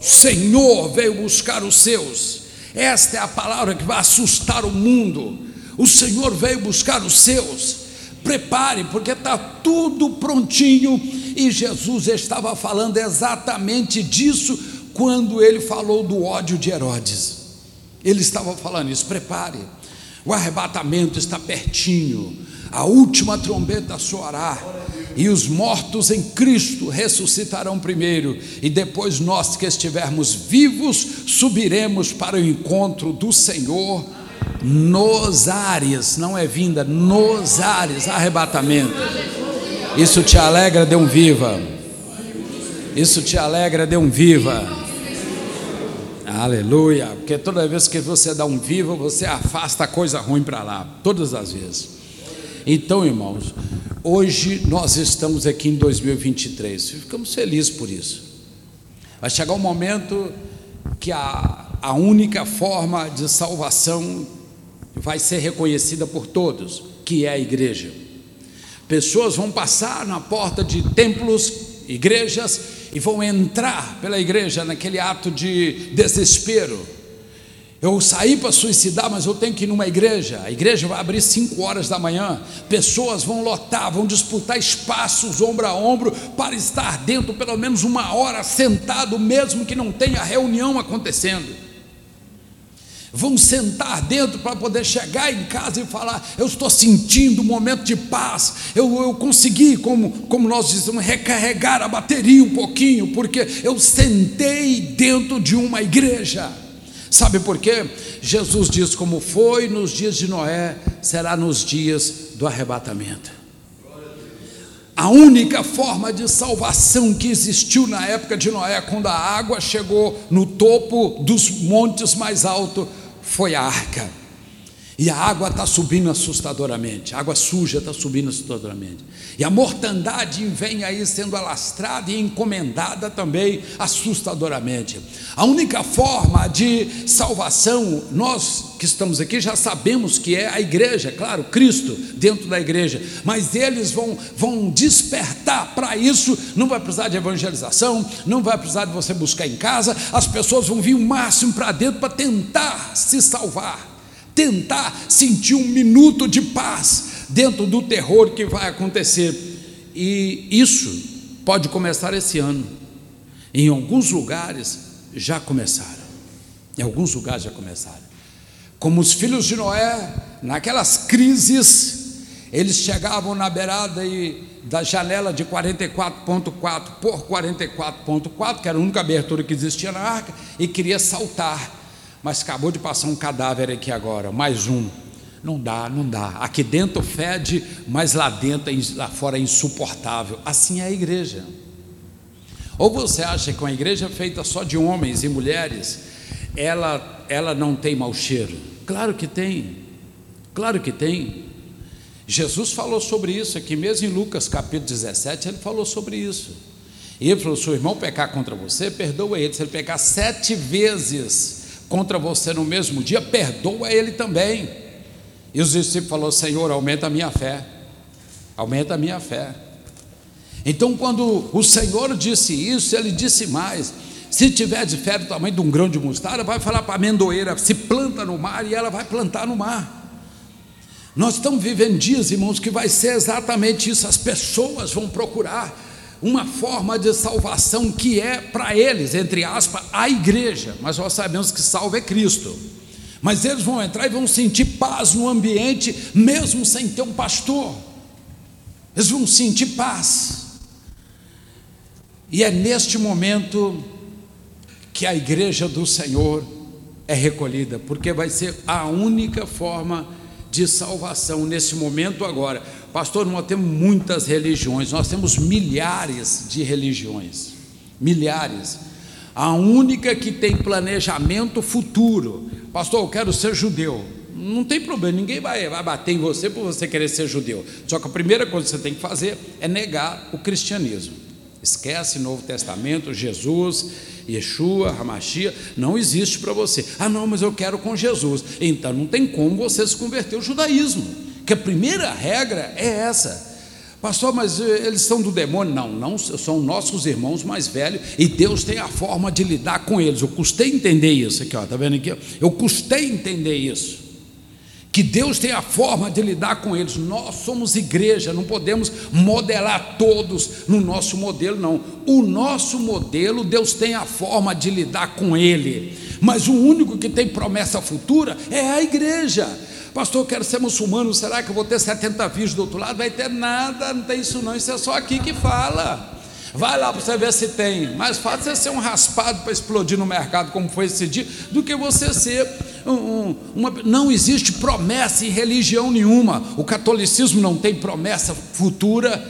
Senhor veio buscar os seus. Esta é a palavra que vai assustar o mundo. O Senhor veio buscar os seus. Prepare, porque está tudo prontinho. E Jesus estava falando exatamente disso quando ele falou do ódio de Herodes. Ele estava falando isso. Prepare, o arrebatamento está pertinho. A última trombeta soará e os mortos em Cristo ressuscitarão primeiro, e depois nós que estivermos vivos subiremos para o encontro do Senhor nos ares, não é vinda, nos ares, arrebatamento. Isso te alegra, dê um viva. Isso te alegra, dê um viva. Aleluia, porque toda vez que você dá um viva, você afasta coisa ruim para lá, todas as vezes. Então, irmãos, Hoje nós estamos aqui em 2023, ficamos felizes por isso. Vai chegar um momento que a, a única forma de salvação vai ser reconhecida por todos, que é a igreja. Pessoas vão passar na porta de templos, igrejas, e vão entrar pela igreja naquele ato de desespero eu saí para suicidar, mas eu tenho que ir numa igreja. A igreja vai abrir 5 horas da manhã. Pessoas vão lotar, vão disputar espaços ombro a ombro para estar dentro pelo menos uma hora sentado, mesmo que não tenha reunião acontecendo. Vão sentar dentro para poder chegar em casa e falar: Eu estou sentindo um momento de paz. Eu, eu consegui, como, como nós dizemos, recarregar a bateria um pouquinho, porque eu sentei dentro de uma igreja. Sabe por quê? Jesus diz: como foi nos dias de Noé, será nos dias do arrebatamento. A única forma de salvação que existiu na época de Noé, quando a água chegou no topo dos montes mais altos, foi a arca. E a água está subindo assustadoramente, a água suja está subindo assustadoramente. E a mortandade vem aí sendo alastrada e encomendada também assustadoramente. A única forma de salvação, nós que estamos aqui já sabemos que é a igreja, claro, Cristo dentro da igreja, mas eles vão, vão despertar para isso. Não vai precisar de evangelização, não vai precisar de você buscar em casa, as pessoas vão vir o máximo para dentro para tentar se salvar tentar sentir um minuto de paz dentro do terror que vai acontecer. E isso pode começar esse ano. Em alguns lugares já começaram. Em alguns lugares já começaram. Como os filhos de Noé, naquelas crises, eles chegavam na beirada e, da janela de 44.4 por 44.4, que era a única abertura que existia na arca, e queria saltar mas acabou de passar um cadáver aqui agora, mais um. Não dá, não dá. Aqui dentro fede, mas lá dentro, lá fora é insuportável. Assim é a igreja. Ou você acha que uma igreja feita só de homens e mulheres, ela, ela não tem mau cheiro? Claro que tem. Claro que tem. Jesus falou sobre isso aqui mesmo em Lucas capítulo 17, ele falou sobre isso. E ele falou: se o irmão pecar contra você, perdoa ele. Se ele pecar sete vezes, contra você no mesmo dia, perdoa ele também. E os discípulos falaram: Senhor, aumenta a minha fé, aumenta a minha fé. Então, quando o Senhor disse isso, ele disse mais: se tiver de fé do tamanho de um grão de mostarda, vai falar para a amendoeira: se planta no mar, e ela vai plantar no mar. Nós estamos vivendo dias, irmãos, que vai ser exatamente isso. As pessoas vão procurar uma forma de salvação que é para eles, entre aspas, a igreja, mas nós sabemos que salva é Cristo. Mas eles vão entrar e vão sentir paz no ambiente, mesmo sem ter um pastor. Eles vão sentir paz. E é neste momento que a igreja do Senhor é recolhida, porque vai ser a única forma de salvação nesse momento agora. Pastor, nós temos muitas religiões, nós temos milhares de religiões, milhares. A única que tem planejamento futuro, pastor, eu quero ser judeu. Não tem problema, ninguém vai, vai bater em você por você querer ser judeu. Só que a primeira coisa que você tem que fazer é negar o cristianismo. Esquece Novo Testamento, Jesus, Yeshua, Hamashia, não existe para você. Ah, não, mas eu quero com Jesus. Então não tem como você se converter ao judaísmo que a primeira regra é essa. Pastor, mas eh, eles são do demônio? Não, não, são nossos irmãos mais velhos e Deus tem a forma de lidar com eles. Eu custei entender isso aqui, ó, tá vendo aqui? Eu custei entender isso. Que Deus tem a forma de lidar com eles. Nós somos igreja, não podemos modelar todos no nosso modelo, não. O nosso modelo, Deus tem a forma de lidar com ele. Mas o único que tem promessa futura é a igreja. Pastor, eu quero ser muçulmano, será que eu vou ter 70 vídeos do outro lado? Vai ter nada, não tem isso não, isso é só aqui que fala. Vai lá para você ver se tem. Mais fácil é ser um raspado para explodir no mercado, como foi esse dia, do que você ser um, um, uma. Não existe promessa em religião nenhuma. O catolicismo não tem promessa futura,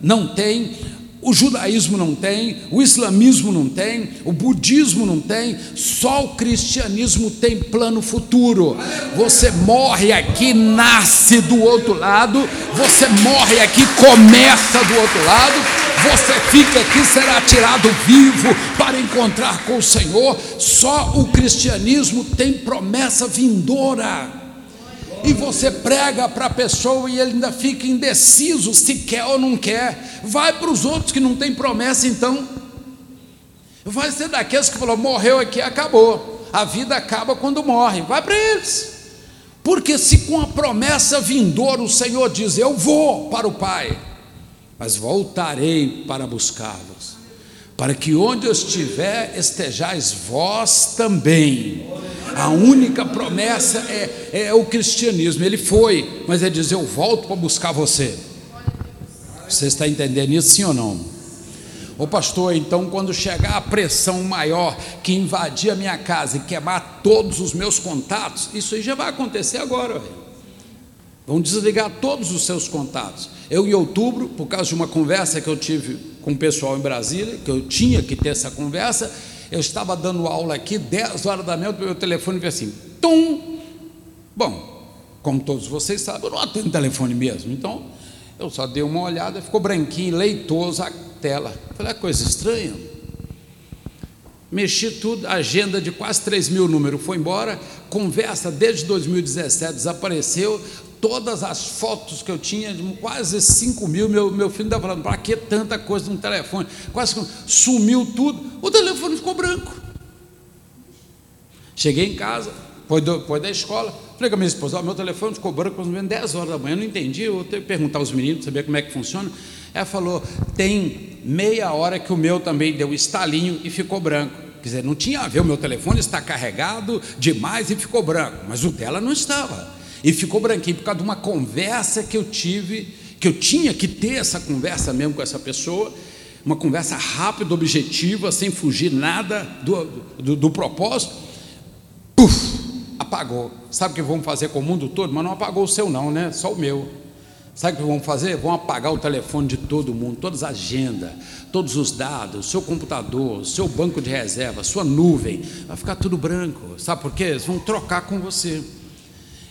não tem. O judaísmo não tem, o islamismo não tem, o budismo não tem, só o cristianismo tem plano futuro. Você morre aqui, nasce do outro lado, você morre aqui, começa do outro lado, você fica aqui, será tirado vivo para encontrar com o Senhor. Só o cristianismo tem promessa vindoura e você prega para a pessoa e ele ainda fica indeciso se quer ou não quer. Vai para os outros que não tem promessa, então. Vai ser daqueles que falou: morreu aqui, acabou. A vida acaba quando morre. Vai para eles. Porque se com a promessa vindoura o Senhor diz: Eu vou para o Pai, mas voltarei para buscá-los, para que onde eu estiver estejais vós também. A única promessa é, é o cristianismo. Ele foi, mas ele diz: Eu volto para buscar você. Você está entendendo isso, sim ou não? Ô pastor, então quando chegar a pressão maior que invadir a minha casa e queimar todos os meus contatos, isso aí já vai acontecer agora. Vão desligar todos os seus contatos. Eu, em outubro, por causa de uma conversa que eu tive com o pessoal em Brasília, que eu tinha que ter essa conversa, eu estava dando aula aqui, 10 horas da manhã, o meu telefone veio assim, tum. Bom, como todos vocês sabem, eu não atendo telefone mesmo. Então, eu só dei uma olhada, ficou branquinho, leitoso a tela. Falei, é coisa estranha. Mexi tudo, agenda de quase 3 mil números foi embora, conversa desde 2017 desapareceu, todas as fotos que eu tinha, quase 5 mil, meu, meu filho estava falando, para que tanta coisa no telefone? Quase sumiu tudo, o telefone ficou branco. Cheguei em casa, depois, do, depois da escola, falei com a minha esposa, oh, meu telefone ficou branco quando vem 10 horas da manhã, não entendi, eu tenho que perguntar aos meninos, saber como é que funciona. Ela falou, tem meia hora que o meu também deu estalinho e ficou branco. Quer dizer, não tinha a ver, o meu telefone está carregado demais e ficou branco, mas o dela não estava. E ficou branquinho por causa de uma conversa que eu tive, que eu tinha que ter essa conversa mesmo com essa pessoa, uma conversa rápida, objetiva, sem fugir nada do, do, do propósito. Puf, apagou. Sabe o que vamos fazer com o mundo todo? Mas não apagou o seu, não, né? Só o meu. Sabe o que vão fazer? Vão apagar o telefone de todo mundo, todas as agendas, todos os dados, seu computador, seu banco de reserva, sua nuvem, vai ficar tudo branco. Sabe por quê? Eles vão trocar com você.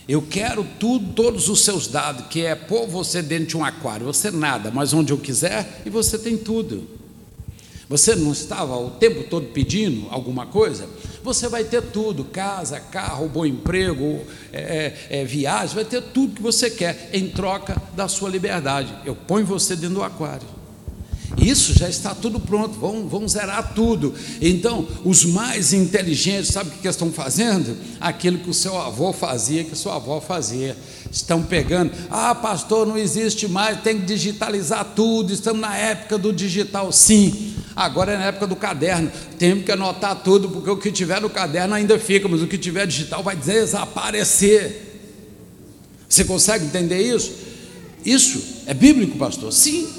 Eu quero tudo, todos os seus dados, que é pôr você dentro de um aquário, você nada, mas onde eu quiser, e você tem tudo. Você não estava o tempo todo pedindo alguma coisa? Você vai ter tudo: casa, carro, bom emprego, é, é, é, viagem, vai ter tudo que você quer em troca da sua liberdade. Eu ponho você dentro do aquário. Isso já está tudo pronto, vão, vão zerar tudo. Então, os mais inteligentes, sabe o que, estão fazendo? Aquilo que o seu avô fazia, que sua avó fazia. Estão pegando, ah, pastor, não existe mais, tem que digitalizar tudo, estamos na época do digital. Sim, agora é na época do caderno, temos que anotar tudo, porque o que tiver no caderno ainda fica, mas o que tiver digital vai desaparecer. Você consegue entender isso? Isso é bíblico, pastor? Sim.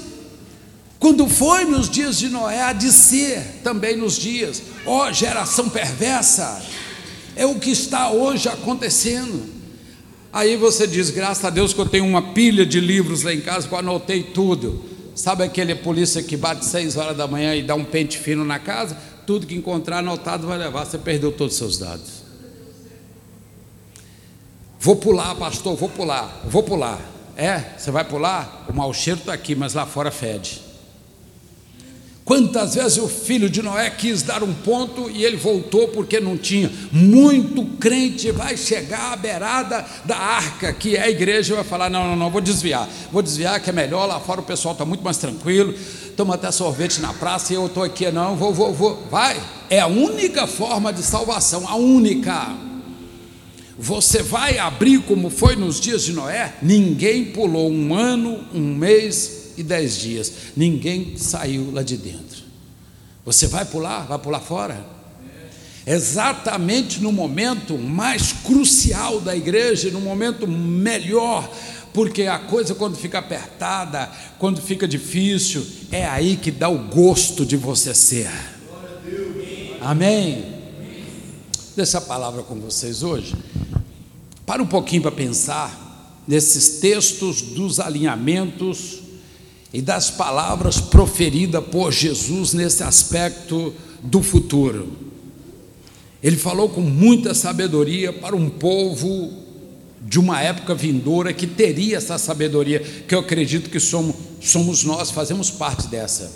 Quando foi nos dias de Noé, há de ser também nos dias, ó oh, geração perversa, é o que está hoje acontecendo. Aí você diz, graças a Deus que eu tenho uma pilha de livros lá em casa que eu anotei tudo. Sabe aquele polícia que bate seis horas da manhã e dá um pente fino na casa? Tudo que encontrar anotado vai levar, você perdeu todos os seus dados. Vou pular, pastor, vou pular, vou pular. É, você vai pular? O mau cheiro está aqui, mas lá fora fede. Quantas vezes o filho de Noé quis dar um ponto e ele voltou porque não tinha. Muito crente vai chegar à beirada da arca, que é a igreja, e vai falar: não, não, não, vou desviar, vou desviar que é melhor, lá fora o pessoal está muito mais tranquilo, toma até sorvete na praça e eu estou aqui, não, vou, vou, vou. Vai, é a única forma de salvação, a única. Você vai abrir como foi nos dias de Noé? Ninguém pulou um ano, um mês, e dez dias. Ninguém saiu lá de dentro. Você vai pular? Vai pular fora? Exatamente no momento mais crucial da igreja, no momento melhor, porque a coisa quando fica apertada, quando fica difícil, é aí que dá o gosto de você ser. Amém? Deixa a palavra com vocês hoje. Para um pouquinho para pensar nesses textos dos alinhamentos e das palavras proferidas por Jesus nesse aspecto do futuro. Ele falou com muita sabedoria para um povo de uma época vindoura que teria essa sabedoria, que eu acredito que somos, somos nós, fazemos parte dessa.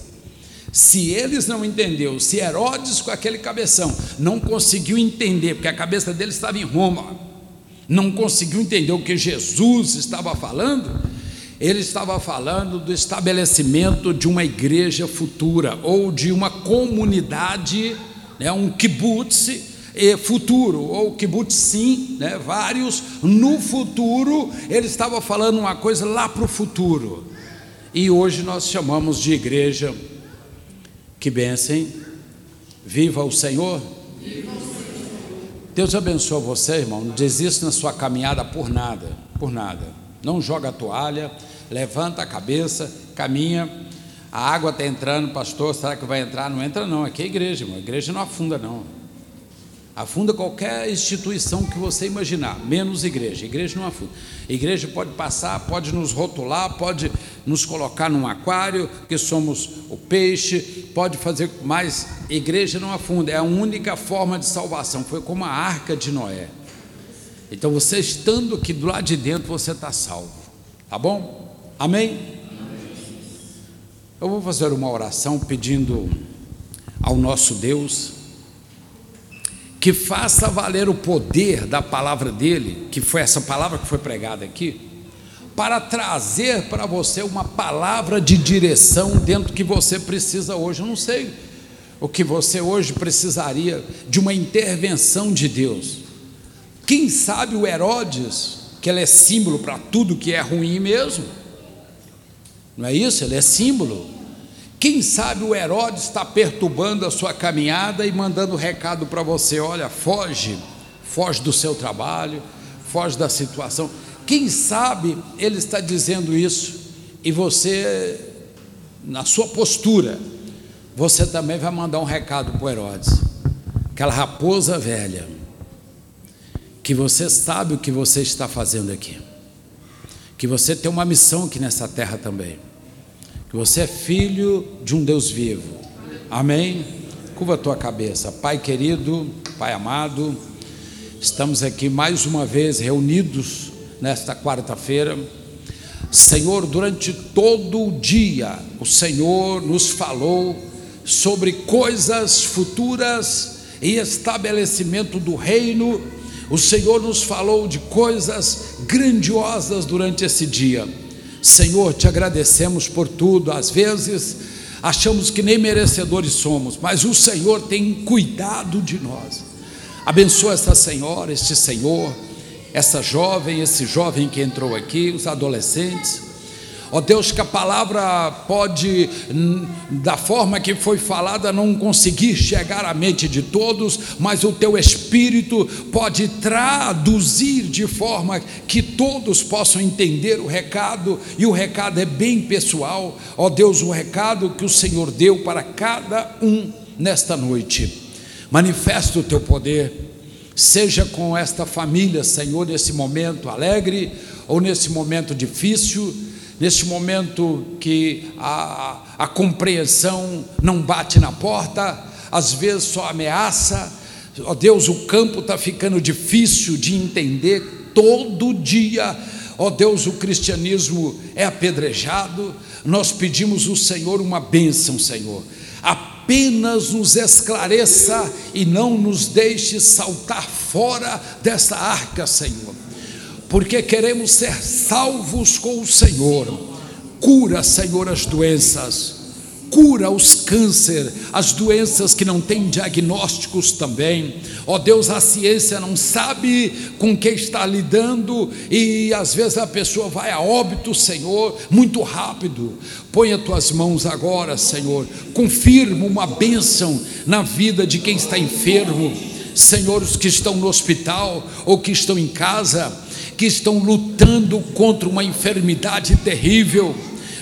Se eles não entenderam, se Herodes com aquele cabeção não conseguiu entender, porque a cabeça dele estava em Roma, não conseguiu entender o que Jesus estava falando, ele estava falando do estabelecimento de uma igreja futura ou de uma comunidade, né, um kibbutz futuro, ou sim, né, vários, no futuro, ele estava falando uma coisa lá para o futuro. E hoje nós chamamos de igreja que bênção, viva o Senhor. Viva o Senhor. Deus abençoe você, irmão. Não desista na sua caminhada por nada, por nada não joga a toalha, levanta a cabeça, caminha. A água está entrando, pastor, será que vai entrar? Não entra, não. Aqui é igreja, irmão. A igreja não afunda, não. Afunda qualquer instituição que você imaginar, menos igreja. Igreja não afunda. Igreja pode passar, pode nos rotular, pode nos colocar num aquário, que somos o peixe, pode fazer, mas igreja não afunda. É a única forma de salvação. Foi como a arca de Noé. Então você estando aqui do lado de dentro, você está salvo. Tá bom? Amém? Eu vou fazer uma oração pedindo ao nosso Deus que faça valer o poder da palavra dele, que foi essa palavra que foi pregada aqui, para trazer para você uma palavra de direção dentro que você precisa hoje. Eu não sei o que você hoje precisaria de uma intervenção de Deus. Quem sabe o Herodes, que ele é símbolo para tudo que é ruim mesmo, não é isso? Ele é símbolo. Quem sabe o Herodes está perturbando a sua caminhada e mandando recado para você: olha, foge, foge do seu trabalho, foge da situação. Quem sabe ele está dizendo isso e você, na sua postura, você também vai mandar um recado para o Herodes, aquela raposa velha, que você sabe o que você está fazendo aqui, que você tem uma missão aqui nessa terra também, que você é filho de um Deus vivo, amém? Curva a tua cabeça, Pai querido, Pai amado, estamos aqui mais uma vez reunidos nesta quarta-feira. Senhor, durante todo o dia, o Senhor nos falou sobre coisas futuras e estabelecimento do reino o Senhor nos falou de coisas grandiosas durante esse dia. Senhor, te agradecemos por tudo. Às vezes achamos que nem merecedores somos, mas o Senhor tem cuidado de nós. Abençoa essa senhora, este senhor, essa jovem, esse jovem que entrou aqui, os adolescentes. Ó Deus, que a palavra pode, da forma que foi falada, não conseguir chegar à mente de todos, mas o teu Espírito pode traduzir de forma que todos possam entender o recado, e o recado é bem pessoal. Ó Deus, o recado que o Senhor deu para cada um nesta noite. Manifesta o teu poder, seja com esta família, Senhor, nesse momento alegre ou nesse momento difícil neste momento que a, a compreensão não bate na porta, às vezes só ameaça, ó oh Deus, o campo está ficando difícil de entender todo dia. Ó oh Deus, o cristianismo é apedrejado. Nós pedimos o Senhor uma bênção, Senhor. Apenas nos esclareça e não nos deixe saltar fora dessa arca, Senhor porque queremos ser salvos com o Senhor. Cura, Senhor, as doenças, cura os câncer, as doenças que não têm diagnósticos também. Ó oh Deus, a ciência não sabe com que está lidando e às vezes a pessoa vai a óbito, Senhor, muito rápido. Põe as tuas mãos agora, Senhor. Confirma uma bênção na vida de quem está enfermo. Senhor, os que estão no hospital ou que estão em casa, que estão lutando contra uma enfermidade terrível,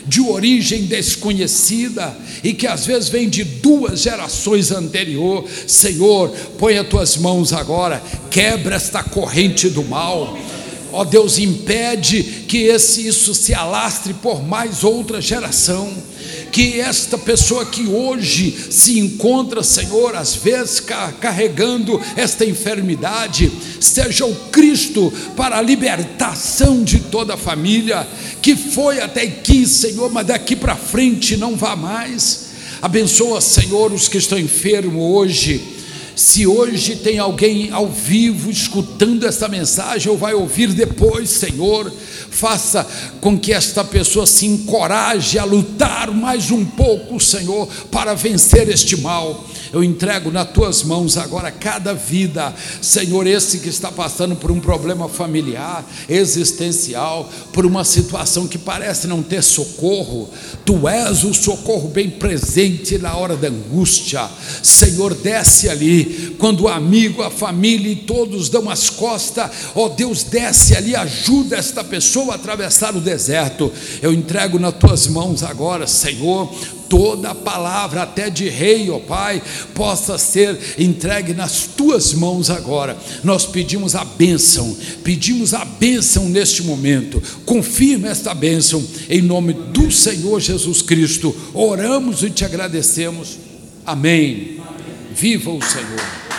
de origem desconhecida e que às vezes vem de duas gerações anterior. Senhor, põe as tuas mãos agora, quebra esta corrente do mal. Ó oh Deus, impede que esse isso se alastre por mais outra geração que esta pessoa que hoje se encontra, Senhor, às vezes carregando esta enfermidade, seja o Cristo para a libertação de toda a família, que foi até aqui, Senhor, mas daqui para frente não vá mais. Abençoa, Senhor, os que estão enfermos hoje se hoje tem alguém ao vivo escutando essa mensagem ou vai ouvir depois, Senhor, faça com que esta pessoa se encoraje a lutar mais um pouco, Senhor, para vencer este mal. Eu entrego nas tuas mãos agora cada vida, Senhor, esse que está passando por um problema familiar, existencial, por uma situação que parece não ter socorro. Tu és o socorro bem presente na hora da angústia. Senhor, desce ali, quando o amigo, a família e todos dão as costas, ó Deus, desce ali, ajuda esta pessoa a atravessar o deserto. Eu entrego nas tuas mãos agora, Senhor, toda palavra, até de rei, ó Pai, possa ser entregue nas tuas mãos agora. Nós pedimos a bênção, pedimos a bênção neste momento. Confirma esta bênção em nome do Senhor Jesus Cristo. Oramos e te agradecemos. Amém. Viva o Senhor.